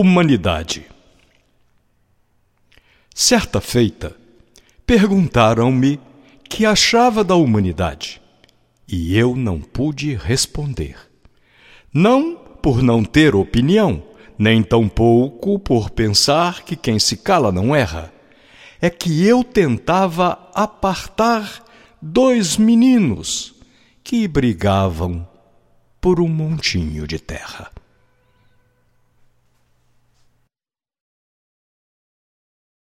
Humanidade. Certa feita, perguntaram-me que achava da humanidade e eu não pude responder. Não por não ter opinião, nem tampouco por pensar que quem se cala não erra. É que eu tentava apartar dois meninos que brigavam por um montinho de terra.